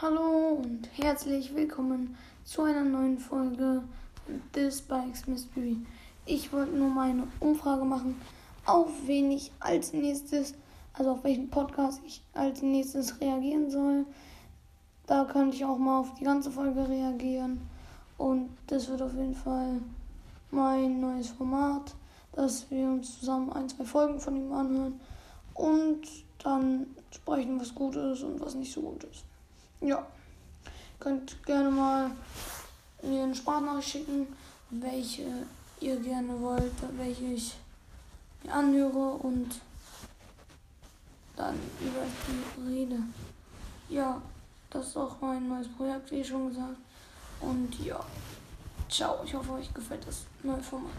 Hallo und herzlich willkommen zu einer neuen Folge des Bikes Mystery. Ich wollte nur mal eine Umfrage machen, auf wen ich als nächstes, also auf welchen Podcast ich als nächstes reagieren soll. Da könnte ich auch mal auf die ganze Folge reagieren. Und das wird auf jeden Fall mein neues Format, dass wir uns zusammen ein, zwei Folgen von ihm anhören und dann sprechen, was gut ist und was nicht so gut ist. Ja, könnt gerne mal mir eine Sprachnachricht schicken, welche ihr gerne wollt, welche ich mir anhöre und dann über die rede. Ja, das ist auch mein neues Projekt, wie schon gesagt. Und ja, ciao. Ich hoffe, euch gefällt das neue Format.